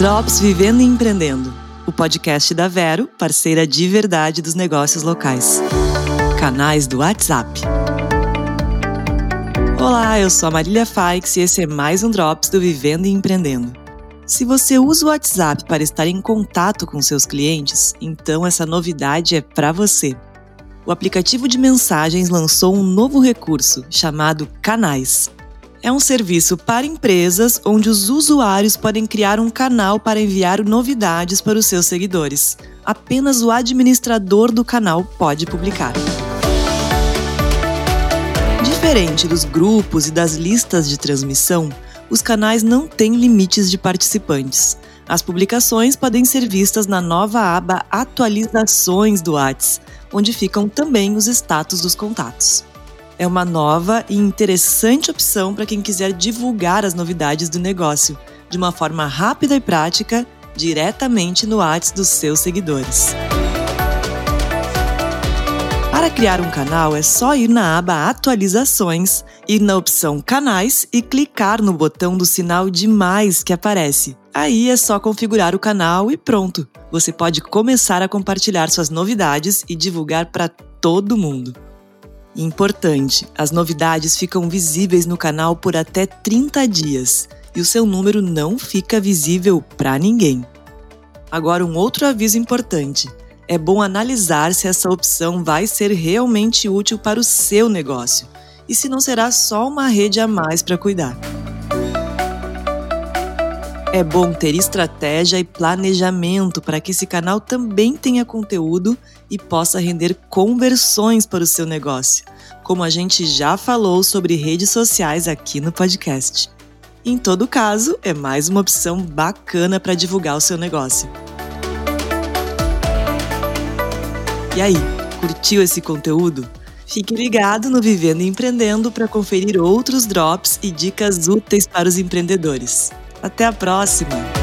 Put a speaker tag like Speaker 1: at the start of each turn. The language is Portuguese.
Speaker 1: Drops Vivendo e Empreendendo, o podcast da Vero, parceira de verdade dos negócios locais. Canais do WhatsApp. Olá, eu sou a Marília Faix e esse é mais um Drops do Vivendo e Empreendendo. Se você usa o WhatsApp para estar em contato com seus clientes, então essa novidade é para você. O aplicativo de mensagens lançou um novo recurso chamado Canais é um serviço para empresas onde os usuários podem criar um canal para enviar novidades para os seus seguidores. Apenas o administrador do canal pode publicar. Diferente dos grupos e das listas de transmissão, os canais não têm limites de participantes. As publicações podem ser vistas na nova aba Atualizações do Whats, onde ficam também os status dos contatos é uma nova e interessante opção para quem quiser divulgar as novidades do negócio de uma forma rápida e prática, diretamente no WhatsApp dos seus seguidores. Para criar um canal é só ir na aba Atualizações, ir na opção Canais e clicar no botão do sinal de mais que aparece. Aí é só configurar o canal e pronto! Você pode começar a compartilhar suas novidades e divulgar para todo mundo. Importante: as novidades ficam visíveis no canal por até 30 dias e o seu número não fica visível para ninguém. Agora, um outro aviso importante: é bom analisar se essa opção vai ser realmente útil para o seu negócio e se não será só uma rede a mais para cuidar. É bom ter estratégia e planejamento para que esse canal também tenha conteúdo e possa render conversões para o seu negócio, como a gente já falou sobre redes sociais aqui no podcast. Em todo caso, é mais uma opção bacana para divulgar o seu negócio. E aí, curtiu esse conteúdo? Fique ligado no Vivendo e Empreendendo para conferir outros drops e dicas úteis para os empreendedores. Até a próxima!